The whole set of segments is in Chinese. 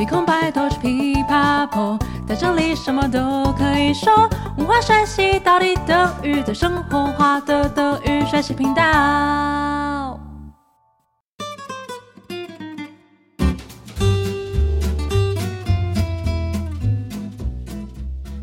没空拜托去噼啪破，在这里什么都可以说。文化学习到底等于在生活化的德语学习频道。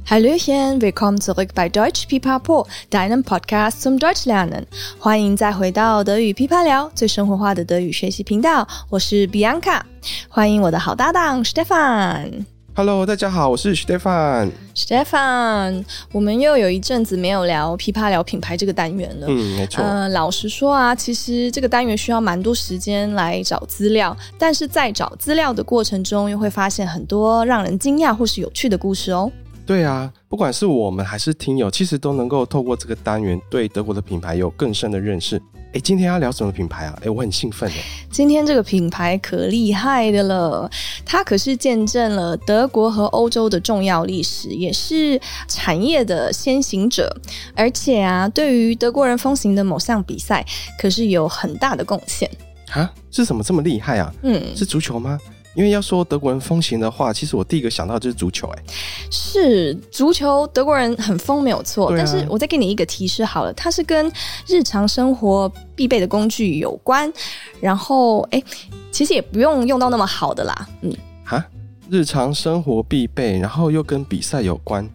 Hallöchen, willkommen zurück bei Deutsch Pipapo, deinem Podcast zum Deutsch lernen。欢迎再回到德语噼啪聊，最生活化的德语学习频道。我是 Bianca。欢迎我的好搭档 Stefan。Hello，大家好，我是 Stefan。Stefan，我们又有一阵子没有聊噼啪聊品牌这个单元了。嗯，没错。呃，老实说啊，其实这个单元需要蛮多时间来找资料，但是在找资料的过程中，又会发现很多让人惊讶或是有趣的故事哦。对啊，不管是我们还是听友，其实都能够透过这个单元对德国的品牌有更深的认识。哎，今天要聊什么品牌啊？哎，我很兴奋耶！今天这个品牌可厉害的了，它可是见证了德国和欧洲的重要历史，也是产业的先行者，而且啊，对于德国人风行的某项比赛，可是有很大的贡献。啊？是什么这么厉害啊？嗯，是足球吗？因为要说德国人风行的话，其实我第一个想到就是足球，哎，是足球，德国人很疯没有错。啊、但是我再给你一个提示好了，它是跟日常生活必备的工具有关。然后，哎，其实也不用用到那么好的啦，嗯，哈，日常生活必备，然后又跟比赛有关。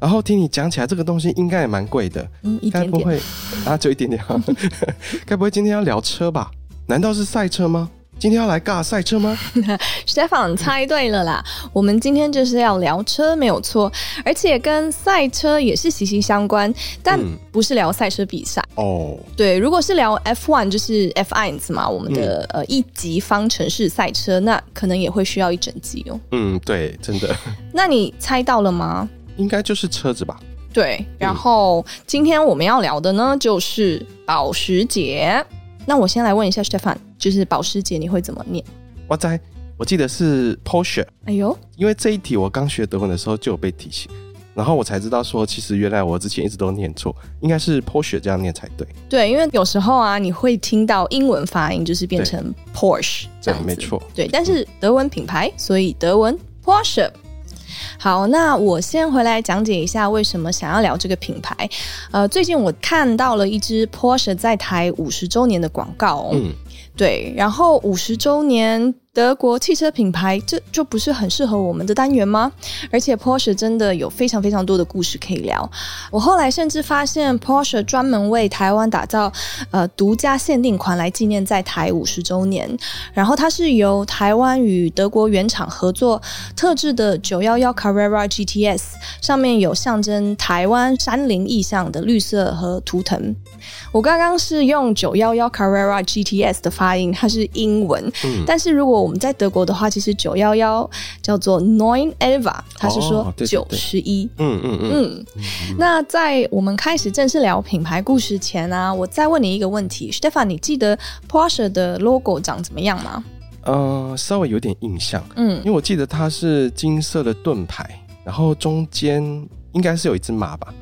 然后听你讲起来，这个东西应该也蛮贵的，嗯，一点点，该不会啊，就一点点，该不会今天要聊车吧？难道是赛车吗？今天要来尬赛车吗？Stefan 猜对了啦，我们今天就是要聊车，没有错，而且跟赛车也是息息相关，但不是聊赛车比赛哦。对，如果是聊 F1，就是 F1 嘛，我们的、嗯、呃一级方程式赛车，那可能也会需要一整集哦。嗯，对，真的。那你猜到了吗？应该就是车子吧。对，然后、嗯、今天我们要聊的呢，就是保时捷。那我先来问一下 Stefan，就是保时捷你会怎么念？我在，我记得是 Porsche。哎呦，因为这一题我刚学德文的时候就有被提醒，然后我才知道说，其实原来我之前一直都念错，应该是 Porsche 这样念才对。对，因为有时候啊，你会听到英文发音就是变成 Porsche 这样子，没错。对，但是德文品牌，所以德文 Porsche。好，那我先回来讲解一下为什么想要聊这个品牌。呃，最近我看到了一支 Porsche 在台五十周年的广告哦。嗯，对，然后五十周年。德国汽车品牌，这就不是很适合我们的单元吗？而且 Porsche 真的有非常非常多的故事可以聊。我后来甚至发现 Porsche 专门为台湾打造呃独家限定款来纪念在台五十周年。然后它是由台湾与德国原厂合作特制的911 Carrera GTS，上面有象征台湾山林意象的绿色和图腾。我刚刚是用九幺幺 Carrera GTS 的发音，它是英文，嗯、但是如果我们在德国的话，其实九幺幺叫做 Nine Elva，它是说九十一。嗯嗯嗯。嗯，那在我们开始正式聊品牌故事前呢、啊，我再问你一个问题，Stefan，你记得 Porsche 的 logo 长怎么样吗？呃，稍微有点印象。嗯，因为我记得它是金色的盾牌，然后中间应该是有一只马吧，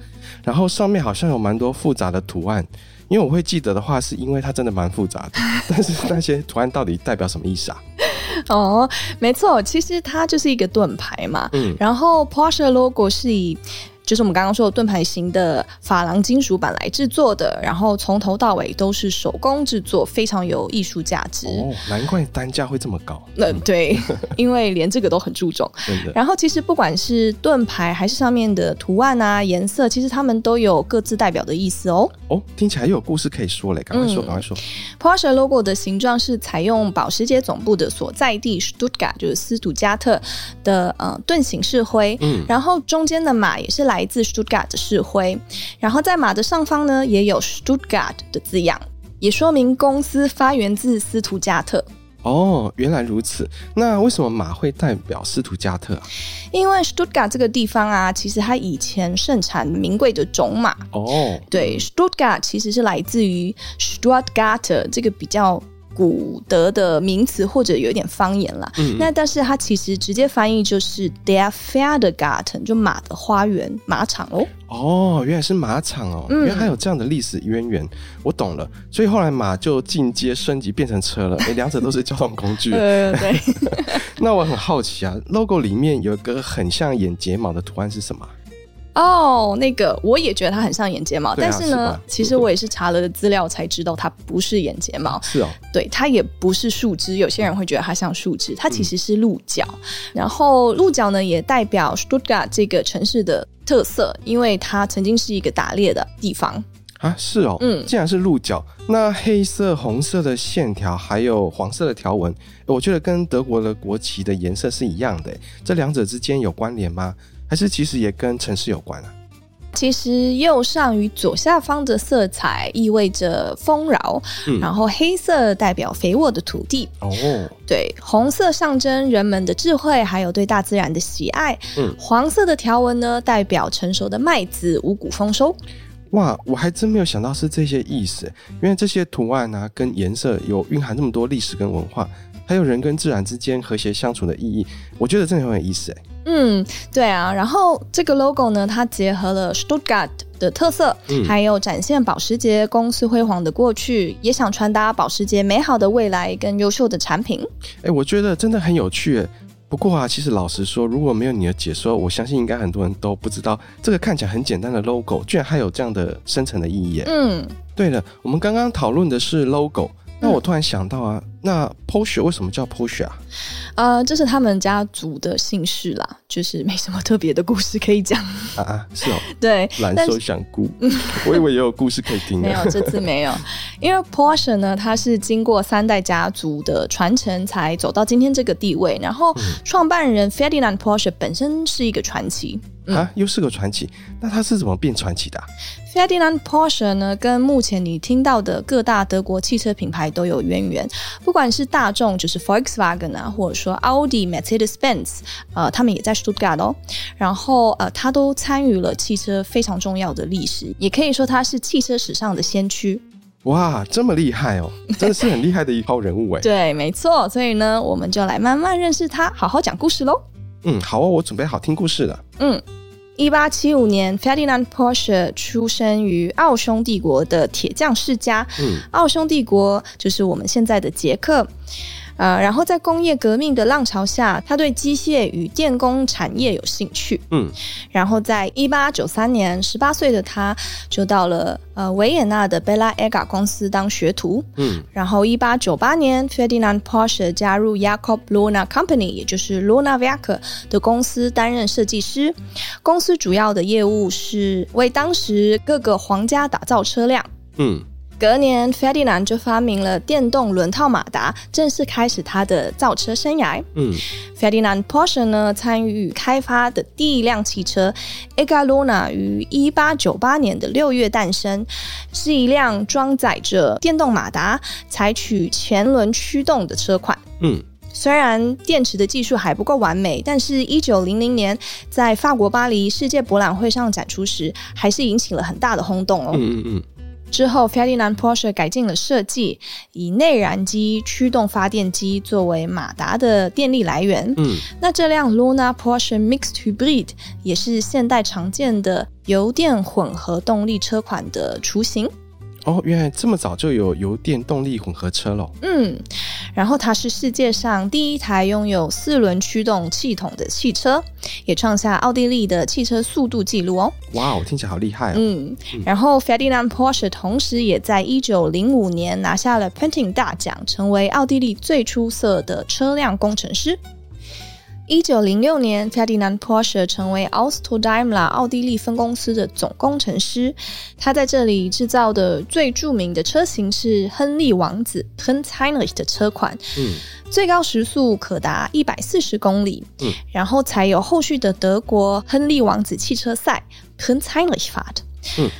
然后上面好像有蛮多复杂的图案。因为我会记得的话，是因为它真的蛮复杂的，但是那些图案到底代表什么意思啊？哦，没错，其实它就是一个盾牌嘛。嗯，然后 Porsche logo 是以。就是我们刚刚说的盾牌型的珐琅金属板来制作的，然后从头到尾都是手工制作，非常有艺术价值。哦，难怪单价会这么高。嗯、呃，对，因为连这个都很注重。然后其实不管是盾牌还是上面的图案啊、颜色，其实它们都有各自代表的意思哦。哦，听起来又有故事可以说嘞，赶快说，赶、嗯、快说。Porsche logo 的形状是采用保时捷总部的所在地 Stuttgart，就是斯图加特的呃盾形式徽。嗯。然后中间的马也是来。来自 Stuttgart 的市徽，然后在马的上方呢，也有 Stuttgart 的字样，也说明公司发源自斯图加特。哦，原来如此。那为什么马会代表斯图加特啊？因为 Stuttgart 这个地方啊，其实它以前盛产名贵的种马。哦，对，Stuttgart 其实是来自于 Stuttgart 这个比较古德的名词，或者有一点方言啦。嗯，那但是它其实直接翻译就是 Der Pferdegarten，就马的花园、马场哦。哦，原来是马场哦，嗯、原来还有这样的历史渊源，我懂了。所以后来马就进阶升级变成车了，哎，两者都是交通工具。对对对。那我很好奇啊，logo 里面有一个很像眼睫毛的图案是什么？哦，oh, 那个我也觉得它很像眼睫毛，啊、但是呢，是其实我也是查了资料才知道它不是眼睫毛。是哦，对，它也不是树枝。有些人会觉得它像树枝，它其实是鹿角。嗯、然后鹿角呢，也代表 Stuttgart 这个城市的特色，因为它曾经是一个打猎的地方啊。是哦，嗯，既然是鹿角，那黑色、红色的线条还有黄色的条纹，我觉得跟德国的国旗的颜色是一样的。这两者之间有关联吗？还是其实也跟城市有关啊？其实右上与左下方的色彩意味着丰饶，嗯、然后黑色代表肥沃的土地。哦，对，红色象征人们的智慧，还有对大自然的喜爱。嗯，黄色的条纹呢，代表成熟的麦子，五谷丰收。哇，我还真没有想到是这些意思，因为这些图案啊，跟颜色有蕴含那么多历史跟文化，还有人跟自然之间和谐相处的意义，我觉得真的很有意思哎。嗯，对啊，然后这个 logo 呢，它结合了 Stuttgart 的特色，嗯，还有展现保时捷公司辉煌的过去，也想传达保时捷美好的未来跟优秀的产品。哎，我觉得真的很有趣。不过啊，其实老实说，如果没有你的解说，我相信应该很多人都不知道这个看起来很简单的 logo，居然还有这样的深层的意义。嗯，对了，我们刚刚讨论的是 logo。那我突然想到啊，那 Porsche 为什么叫 Porsche 啊？呃，这是他们家族的姓氏啦，就是没什么特别的故事可以讲啊啊，是哦，对，蓝瘦香菇，是 我以为也有故事可以听。没有，这次没有，因为 Porsche 呢，它是经过三代家族的传承才走到今天这个地位，然后创办人 Ferdinand Porsche 本身是一个传奇。啊，又是个传奇，那他是怎么变传奇的啊？Ferdinand Porsche 呢，跟目前你听到的各大德国汽车品牌都有渊源，不管是大众就是 Volkswagen 啊，或者说 Audi、Mercedes-Benz，呃，他们也在 Stuttgart 哦。然后呃，他都参与了汽车非常重要的历史，也可以说他是汽车史上的先驱。哇，这么厉害哦，真的是很厉害的一号人物哎。对，没错，所以呢，我们就来慢慢认识他，好好讲故事喽。嗯，好哦，我准备好听故事了。嗯，一八七五年，Ferdinand Porsche 出生于奥匈帝国的铁匠世家。嗯，奥匈帝国就是我们现在的捷克。呃，然后在工业革命的浪潮下，他对机械与电工产业有兴趣。嗯，然后在一八九三年，十八岁的他就到了呃维也纳的贝拉埃嘎公司当学徒。嗯，然后一八九八年，Ferdinand Porsche 加入 Jakob Lohner Company，也就是 Lohner Werke 的公司担任设计师。公司主要的业务是为当时各个皇家打造车辆。嗯。隔年，Ferdinand 就发明了电动轮套马达，正式开始他的造车生涯。嗯，Ferdinand Porsche 呢，参与开发的第一辆汽车 Edgar Lohner 于一八九八年的六月诞生，是一辆装载着电动马达、采取前轮驱动的车款。嗯，虽然电池的技术还不够完美，但是一九零零年在法国巴黎世界博览会上展出时，还是引起了很大的轰动哦。嗯嗯嗯。之后，Ferdinand Porsche 改进了设计，以内燃机驱动发电机作为马达的电力来源。嗯，那这辆 Lohner Porsche Mixed Hybrid 也是现代常见的油电混合动力车款的雏形。哦，原来这么早就有油电动力混合车了。嗯，然后它是世界上第一台拥有四轮驱动系统的汽车，也创下奥地利的汽车速度纪录哦。哇，哦听起来好厉害哦。嗯，然后 Ferdinand Porsche 同时也在一九零五年拿下了 Painting 大奖，成为奥地利最出色的车辆工程师。一九零六年，Ferdinand Porsche 成为 Austro Daimler 奥地利分公司的总工程师。他在这里制造的最著名的车型是亨利王子 Prinz Heinrich 的车款，嗯，最高时速可达一百四十公里，嗯，然后才有后续的德国亨利王子汽车赛 Prinz Heinrich Fahrt，嗯。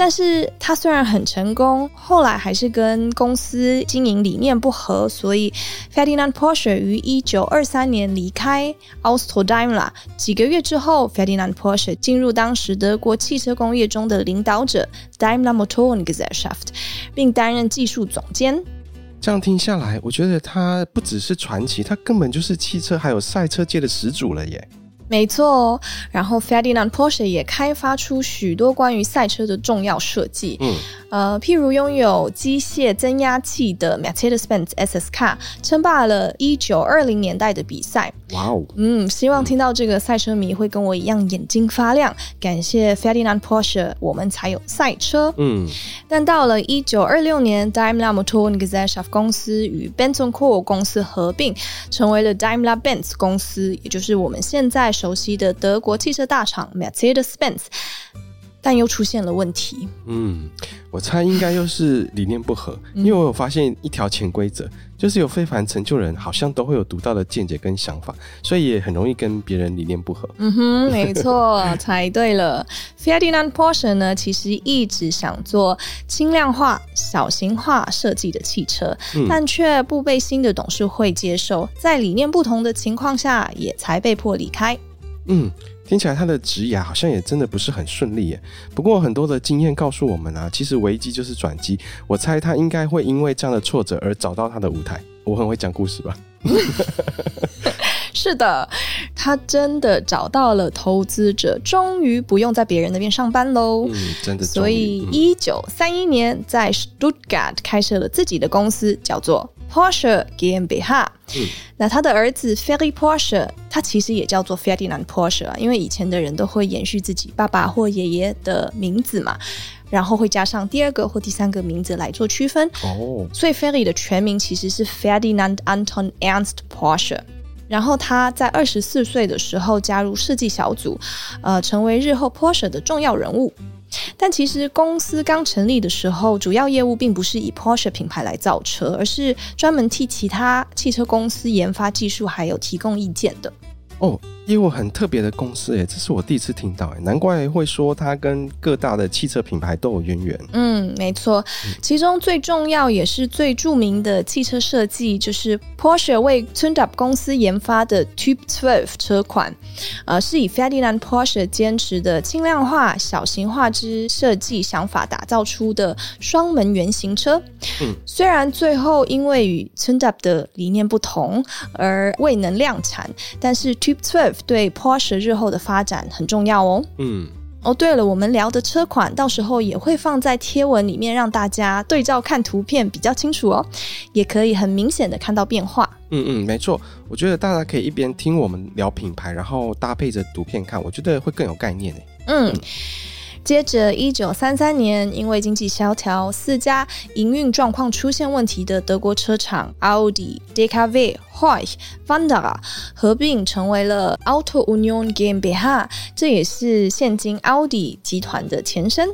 但是他虽然很成功，后来还是跟公司经营理念不合，所以 Ferdinand Porsche 于一九二三年离开 Austro Daimler。几个月之后，Ferdinand Porsche 进入当时德国汽车工业中的领导者 Daimler Motorengesellschaft，并担任技术总监。这样听下来，我觉得他不只是传奇，他根本就是汽车还有赛车界的始祖了耶。没错哦，然后 Ferdinand Porsche 也开发出许多关于赛车的重要设计，呃，譬如拥有机械增压器的 Mercedes-Benz SS Car 称霸了一九二零年代的比赛。哇哦，嗯，希望听到这个赛车迷会跟我一样眼睛发亮，感谢 Ferdinand Porsche，我们才有赛车。嗯，但到了一九二六年，Daimler Motorengesellschaft 公司与 Benz & Co 公司合并，成为了 Daimler-Benz 公司，也就是我们现在。熟悉的德国汽车大厂 Mercedes-Benz，但又出现了问题。嗯，我猜应该又是理念不合，因为我有发现一条潜规则，就是有非凡成就人好像都会有独到的见解跟想法，所以也很容易跟别人理念不合。嗯哼，没错，猜对了。Ferdinand Porsche 呢，其实一直想做轻量化、小型化设计的汽车，嗯、但却不被新的董事会接受，在理念不同的情况下，也才被迫离开。嗯，听起来他的职涯好像也真的不是很顺利耶。不过很多的经验告诉我们啊，其实危机就是转机。我猜他应该会因为这样的挫折而找到他的舞台。我很会讲故事吧？是的，他真的找到了投资者，终于不用在别人那边上班喽。嗯，真的。所以一九三一年在 Stuttgart 开设了自己的公司，叫做 Porsche GmbH。嗯，那他的儿子 Ferry Porsche，他其实也叫做 Ferdinand Porsche 啊，因为以前的人都会延续自己爸爸或爷爷的名字嘛，然后会加上第二个或第三个名字来做区分。哦，所以 Ferry 的全名其实是 Ferdinand Anton Ernst Porsche。然后他在二十四岁的时候加入设计小组，呃，成为日后 Porsche 的重要人物。但其实公司刚成立的时候，主要业务并不是以 Porsche 品牌来造车，而是专门替其他汽车公司研发技术，还有提供意见的。哦，业务很特别的公司诶，这是我第一次听到诶，难怪会说它跟各大的汽车品牌都有渊源。嗯，没错，其中最重要也是最著名的汽车设计，就是 Porsche 为 Tundup 公司研发的 Typ 12车款，呃，是以 Ferdinand Porsche 坚持的轻量化、小型化之设计想法打造出的双门原型车。嗯，虽然最后因为与 Tundup 的理念不同而未能量产，但是 Typ 12对 Porsche 日后的发展很重要哦。嗯，哦，对了，我们聊的车款到时候也会放在贴文里面，让大家对照看图片比较清楚哦，也可以很明显的看到变化。嗯嗯，没错，我觉得大家可以一边听我们聊品牌，然后搭配着图片看，我觉得会更有概念诶。嗯。嗯接着，一九三三年，因为经济萧条，四家营运状况出现问题的德国车厂奥迪、DKW、Horch、Wanderer 合并成为了 Auto Union GmbH，这也是现今 Audi 集团的前身。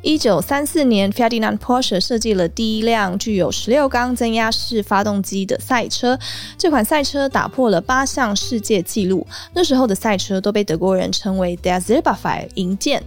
一九三四年，Ferdinand Porsche 设计了第一辆具有十六缸增压式发动机的赛车，这款赛车打破了八项世界纪录。那时候的赛车都被德国人称为 d e r z i b e r f e i 银箭。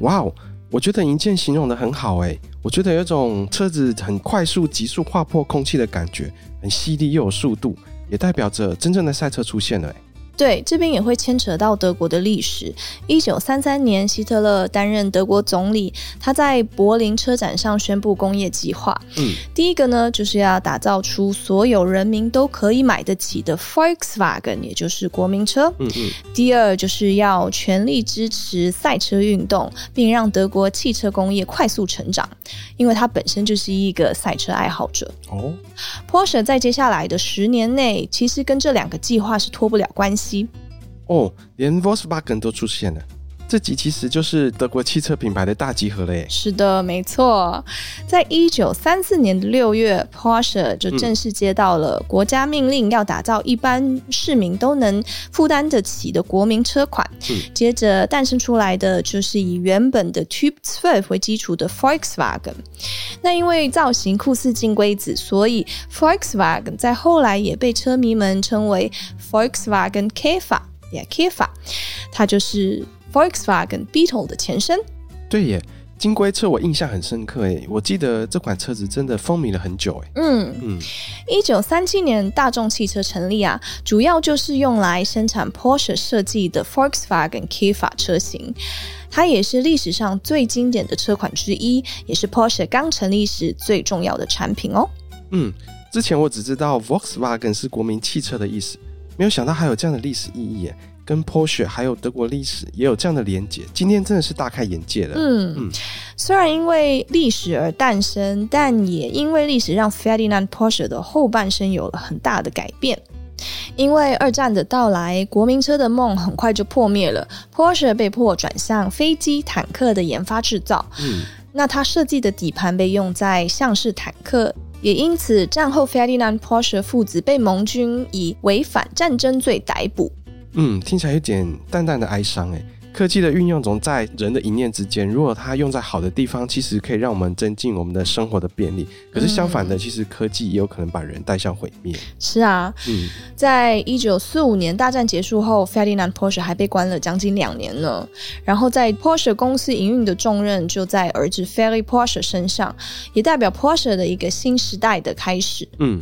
哇哦，我觉得银剑形容的很好诶，我觉得有种车子很快速、急速划破空气的感觉，很犀利又有速度，也代表着真正的赛车出现了诶。对，这边也会牵扯到德国的历史。一九三三年，希特勒担任德国总理，他在柏林车展上宣布工业计划。嗯，第一个呢，就是要打造出所有人民都可以买得起的 Volkswagen，也就是国民车。嗯嗯。第二，就是要全力支持赛车运动，并让德国汽车工业快速成长，因为他本身就是一个赛车爱好者。哦，Porsche 在接下来的十年内，其实跟这两个计划是脱不了关系。哦，连 Volkswagen 都出现了。这集其实就是德国汽车品牌的大集合了耶。是的，没错。在一九三四年的六月，Porsche 就正式接到了国家命令，要打造一般市民都能负担得起的国民车款。嗯、接着诞生出来的就是以原本的 Typ 12为基础的 Volkswagen。那因为造型酷似金龟子，所以 Volkswagen 在后来也被车迷们称为 Volkswagen Käfer。也 Käfer，它就是。Volkswagen Beetle 的前身，对耶，金龟车我印象很深刻诶，我记得这款车子真的风靡了很久诶。嗯嗯，一九三七年大众汽车成立啊，主要就是用来生产 Porsche 设计的 Volkswagen Kifa 车型，它也是历史上最经典的车款之一，也是 Porsche 刚成立时最重要的产品哦。嗯，之前我只知道 Volkswagen 是国民汽车的意思，没有想到还有这样的历史意义耶。跟 Porsche 还有德国历史也有这样的连结，今天真的是大开眼界了。嗯嗯，虽然因为历史而诞生，但也因为历史让 Ferdinand Porsche 的后半生有了很大的改变。因为二战的到来，国民车的梦很快就破灭了，Porsche 被迫转向飞机、坦克的研发制造。嗯，那他设计的底盘被用在像是坦克，也因此战后 Ferdinand Porsche 父子被盟军以违反战争罪逮捕。嗯，听起来有点淡淡的哀伤哎。科技的运用总在人的一念之间，如果它用在好的地方，其实可以让我们增进我们的生活的便利。可是相反的，嗯、其实科技也有可能把人带向毁灭。是啊，嗯，在一九四五年大战结束后，Ferdinand Porsche 还被关了将近两年呢。然后在 Porsche 公司营运的重任就在儿子 Ferry Porsche 身上，也代表 Porsche 的一个新时代的开始。嗯。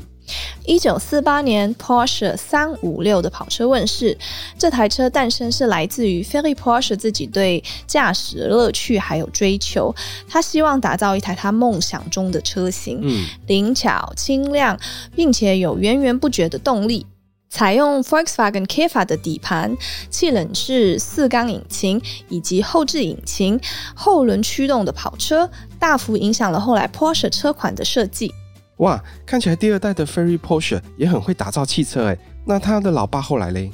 一九四八年，Porsche 三五六的跑车问世。这台车诞生是来自于 Ferry Porsche 自己对驾驶乐趣还有追求。他希望打造一台他梦想中的车型，嗯，灵巧、轻量，并且有源源不绝的动力。采用 Volkswagen Käfer 的底盘、气冷式四缸引擎以及后置引擎、后轮驱动的跑车，大幅影响了后来 Porsche 车款的设计。哇，看起来第二代的 Ferry Porsche 也很会打造汽车诶。那他的老爸后来嘞？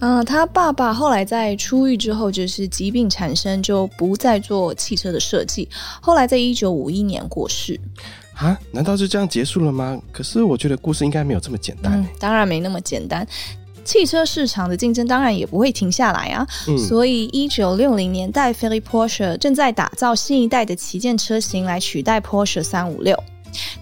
嗯，他爸爸后来在出狱之后，就是疾病缠身，就不再做汽车的设计。后来在一九五一年过世。啊？难道就这样结束了吗？可是我觉得故事应该没有这么简单。嗯，当然没那么简单。汽车市场的竞争当然也不会停下来啊。嗯，所以一九六零年代，Ferry Porsche 正在打造新一代的旗舰车型来取代 Porsche 三五六。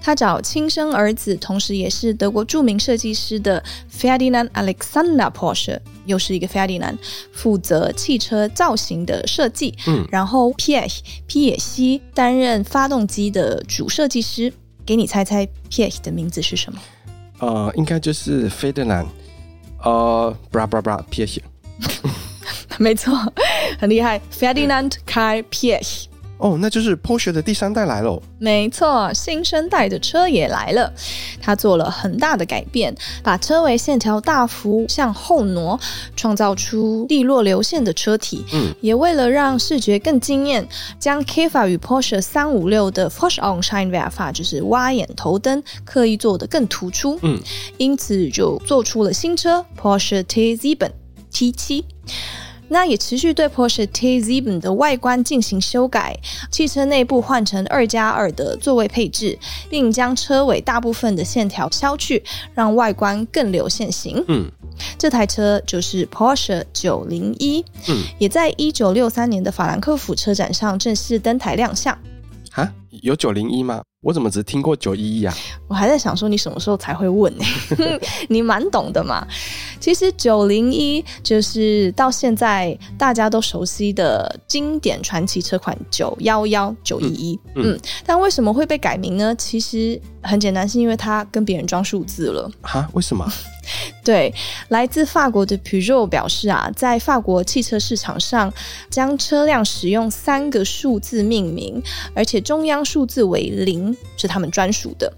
他找亲生儿子，同时也是德国著名设计师的 Ferdinand Alexander Porsche，又是一个 Ferdinand，负责汽车造型的设计。嗯，然后 Piech 皮耶西担任发动机的主设计师。给你猜猜 Pierre 的名字是什么？呃，应该就是 Ferdinand，呃，bra bra bra Pierre。没错，很厉害，Ferdinand Karl Piech。哦，那就是 Porsche 的第三代来喽。没错，新生代的车也来了。它做了很大的改变，把车尾线条大幅向后挪，创造出利落流线的车体。嗯，也为了让视觉更惊艳，将 Käfer 与 Porsche 三五六的 Froschaugenscheinwerfer 就是挖眼头灯，刻意做得更突出。嗯，因此就做出了新车 Porsche T7 T7。那也持续对 Porsche T7 的外观进行修改，汽车内部换成二加二的座位配置，并将车尾大部分的线条削去，让外观更流线型。嗯，这台车就是 Porsche 901，嗯，也在一九六三年的法兰克福车展上正式登台亮相。啊，有901吗？我怎么只听过九一一啊？我还在想说你什么时候才会问呢？你蛮懂的嘛。其实九零一就是到现在大家都熟悉的经典传奇车款九幺幺、九一一。嗯，嗯，但为什么会被改名呢？其实很简单，是因为它跟别人装数字了。哈？为什么？对，来自法国的 Peugeot 表示啊，在法国汽车市场上，将车辆使用三个数字命名，而且中央数字为零，是他们专属的。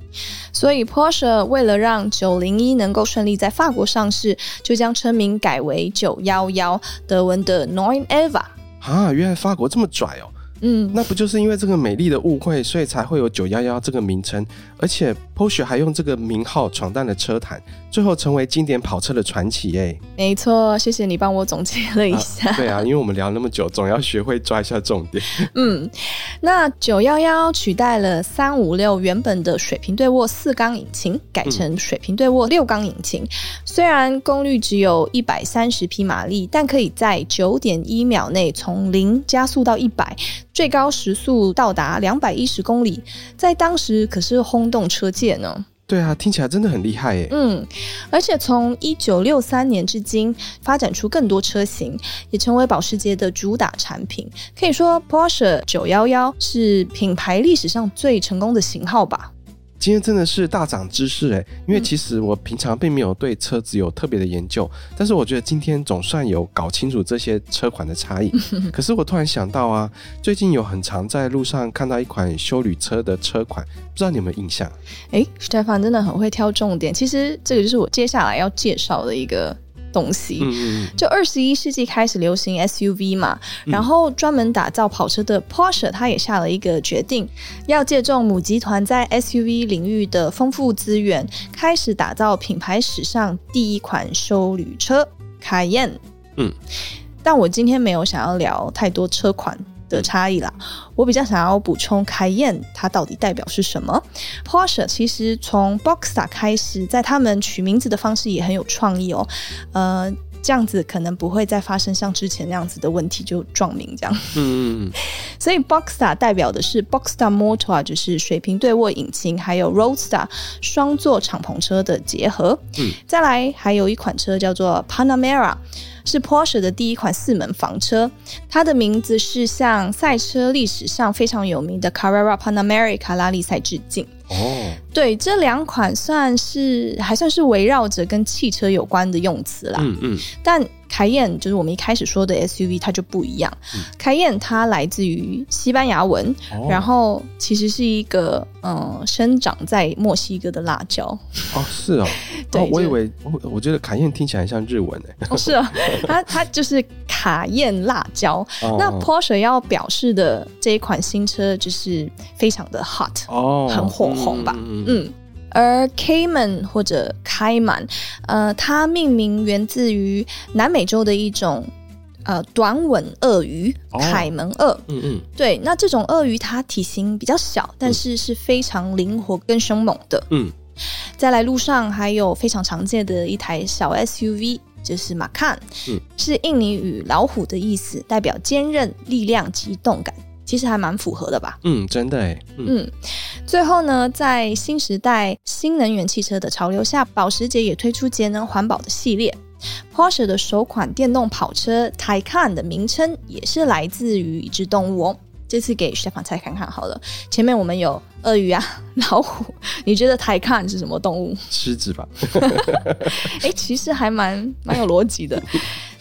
所以 Porsche 为了让901能够顺利在法国上市，就将车名改为911，德文的 Nine Eva。啊，原来法国这么拽哦。嗯，那不就是因为这个美丽的误会，所以才会有九幺幺这个名称，而且 Porsche 还用这个名号闯荡了车坛，最后成为经典跑车的传奇。哎，没错，谢谢你帮我总结了一下。啊对啊，因为我们聊那么久，总要学会抓一下重点。嗯，那九幺幺取代了三五六原本的水平对卧四缸引擎，改成水平对卧六缸引擎。嗯、虽然功率只有一百三十匹马力，但可以在九点一秒内从零加速到一百。最高时速到达两百一十公里，在当时可是轰动车界呢。对啊，听起来真的很厉害耶。嗯，而且从一九六三年至今，发展出更多车型，也成为保时捷的主打产品。可以说，Porsche 911是品牌历史上最成功的型号吧。今天真的是大涨知识诶，因为其实我平常并没有对车子有特别的研究，嗯、但是我觉得今天总算有搞清楚这些车款的差异。可是我突然想到啊，最近有很常在路上看到一款修旅车的车款，不知道你有没有印象？诶，Stephan 真的很会挑重点。其实这个就是我接下来要介绍的一个。东西，就二十一世纪开始流行 SUV 嘛，然后专门打造跑车的 Porsche，他也下了一个决定，要借重母集团在 SUV 领域的丰富资源，开始打造品牌史上第一款休旅车 Cayenne。嗯，但我今天没有想要聊太多车款的差异啦，我比较想要补充 Cayenne 它到底代表是什么？Porsche 其实从 Boxster 开始，在他们取名字的方式也很有创意哦，呃，这样子可能不会再发生像之前那样子的问题，就撞名这样。嗯嗯嗯。所以 Boxstar 代表的是 Boxstar Motor，就是水平对卧引擎，还有 Roadster 双座敞篷车的结合。嗯。再来还有一款车叫做 Panamera。是 Porsche 的第一款四门房车，它的名字是向赛车历史上非常有名的 Carrera Panamerica 拉力赛致敬。哦，对，这两款算是还算是围绕着跟汽车有关的用词啦。嗯嗯，但。凯宴就是我们一开始说的 SUV，它就不一样。凯宴、嗯、它来自于西班牙文，哦、然后其实是一个嗯生长在墨西哥的辣椒。哦，是哦，对哦，我以为我我觉得凯宴听起来像日文呢。哦，是啊，它它就是卡宴辣椒。哦、那 Porsche 要表示的这一款新车就是非常的 hot，哦，很火红吧？嗯。嗯而 Cayman 或者开满，呃，它命名源自于南美洲的一种呃短吻鳄鱼——凯门鳄。嗯嗯，对，那这种鳄鱼它体型比较小，但是是非常灵活跟凶猛的。嗯，再来路上还有非常常见的一台小 SUV，就是 Macan，嗯，是印尼语“老虎”的意思，代表坚韧、力量及动感。其实还蛮符合的吧？嗯，真的哎。嗯，嗯，最后呢，在新时代新能源汽车的潮流下，保时捷也推出节能环保的系列。Porsche 的首款电动跑车 Taycan 的名称也是来自于一只动物哦。这次给 Stephan 猜看看好了。前面我们有鳄鱼啊、老虎，你觉得 Taycan 是什么动物？狮子吧。哎，其实还蛮蛮有逻辑的，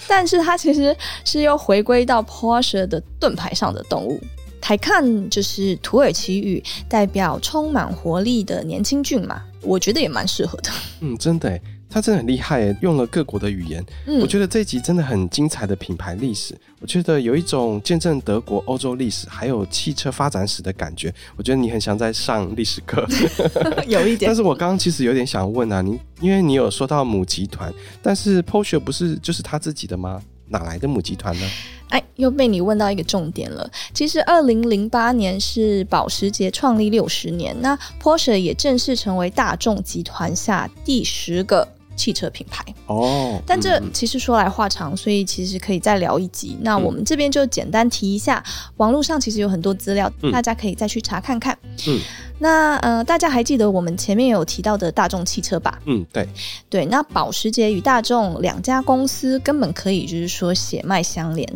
但是它其实是又回归到 Porsche 的盾牌上的动物。Taycan 就是土耳其语，代表充满活力的年轻骏马，我觉得也蛮适合的。嗯，真的，他真的很厉害，用了各国的语言。嗯，我觉得这一集真的很精彩的品牌历史，我觉得有一种见证德国、欧洲历史还有汽车发展史的感觉。我觉得你很想在上历史课，有一点。但是我刚刚其实有点想问啊，你因为你有说到母集团，但是 Porsche 不是就是他自己的吗？哪来的母集团呢？哎，又被你问到一个重点了。其实，二零零八年是保时捷创立六十年，那 Porsche 也正式成为大众集团下第十个汽车品牌。哦，但这其实说来话长，所以其实可以再聊一集。那我们这边就简单提一下，网络上其实有很多资料，大家可以再去查看看。嗯。那呃，大家还记得我们前面有提到的大众汽车吧？嗯，对，对。那保时捷与大众两家公司根本可以就是说血脉相连。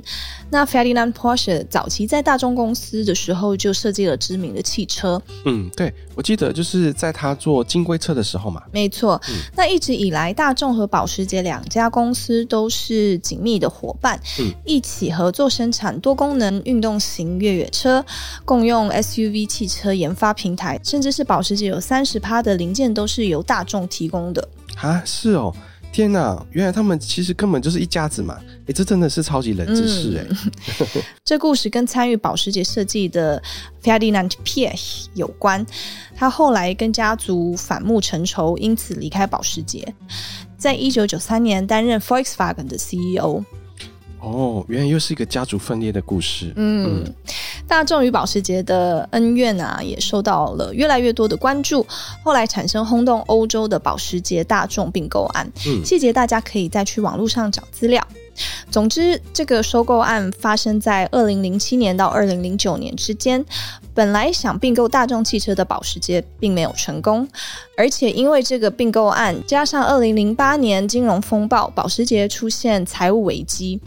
那 Ferdinand Porsche 早期在大众公司的时候就设计了知名的汽车。嗯，对，我记得就是在他做金龟车的时候嘛。没错。嗯，那一直以来，大众和保时捷两家公司都是紧密的伙伴，嗯，一起合作生产多功能运动型越野车，共用 SUV 汽车研发平台。甚至是保时捷有三十趴的零件都是由大众提供的啊！是哦，天哪，原来他们其实根本就是一家子嘛！哎，这真的是超级冷知识哎。嗯、这故事跟参与保时捷设计的 Ferdinand Piech 有关，他后来跟家族反目成仇，因此离开保时捷，在一九九三年担任 Volkswagen 的 CEO。哦，原来又是一个家族分裂的故事。嗯，嗯，大众与保时捷的恩怨啊，也受到了越来越多的关注。后来产生轰动欧洲的保时捷大众并购案，嗯，细节大家可以再去网络上找资料。总之，这个收购案发生在二零零七年到二零零九年之间。本来想并购大众汽车的保时捷并没有成功，而且因为这个并购案，加上二零零八年金融风暴，保时捷出现财务危机。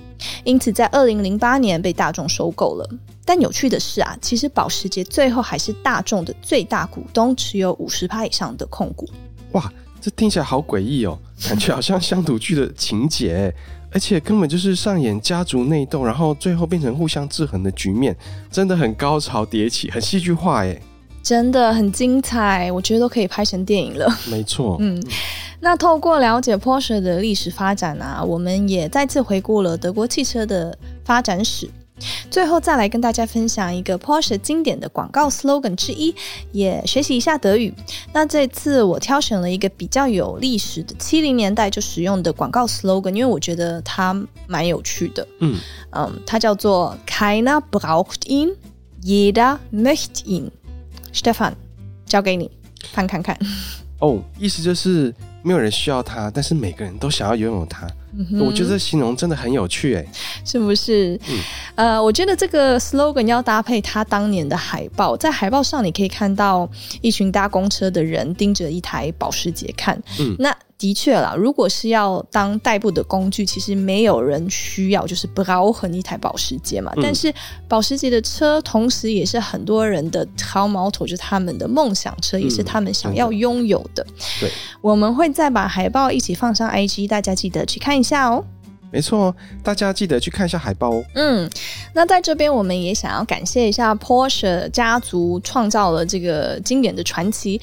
因此在二零零八年被大众收购了。但有趣的是啊，其实保时捷最后还是大众的最大股东，持有五十趴以上的控股。哇，这听起来好诡异哦，感觉好像乡土剧的情节，而且根本就是上演家族内斗，然后最后变成互相制衡的局面，真的很高潮迭起，很戏剧化耶，真的很精彩，我觉得都可以拍成电影了。没错，嗯，那透过了解 Porsche 的历史发展啊，我们也再次回顾了德国汽车的发展史。最后再来跟大家分享一个 Porsche 经典的广告 slogan 之一，也学习一下德语。那这次我挑选了一个比较有历史的七零年代就使用的广告 slogan，因为我觉得它蛮有趣的。嗯嗯，它叫做 Keiner braucht ihn，jeder möchte ihn。Stefan，交给你，看看看。哦，意思就是没有人需要它，但是每个人都想要拥有它。嗯、我觉得这形容真的很有趣，哎，是不是？嗯，呃，我觉得这个 slogan 要搭配他当年的海报，在海报上你可以看到一群搭公车的人盯着一台保时捷看。嗯，那。的确啦，如果是要当代步的工具，其实没有人需要，就是 brauchen 一台保时捷嘛。嗯、但是保时捷的车，同时也是很多人的 Traumauto，就是他们的梦想车，嗯、也是他们想要拥有的。对，我们会再把海报一起放上 IG，大家记得去看一下哦。没错，大家记得去看一下海报哦。嗯，那在这边我们也想要感谢一下 Porsche 家族创造了这个经典的传奇，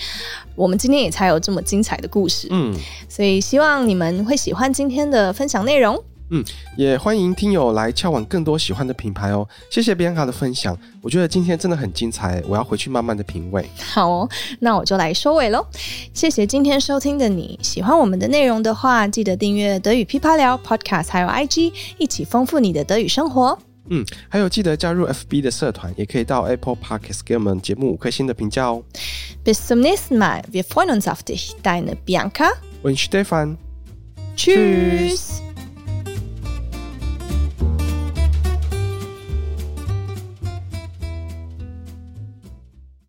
我们今天也才有这么精彩的故事。嗯，所以希望你们会喜欢今天的分享内容。嗯，也欢迎听友来敲碗更多喜欢的品牌哦。谢谢 Bianca 的分享，我觉得今天真的很精彩，我要回去慢慢的品味。好哦，那我就来收尾喽。谢谢今天收听的你，喜欢我们的内容的话，记得订阅德语噼啪聊 Podcast，还有 IG，一起丰富你的德语生活。嗯，还有记得加入 FB 的社团，也可以到 Apple Podcast 给我们节目五颗星的评价哦。Bis zum nächsten Mal, wir freuen uns auf dich, deine Bianca und Stefan. Tschüss.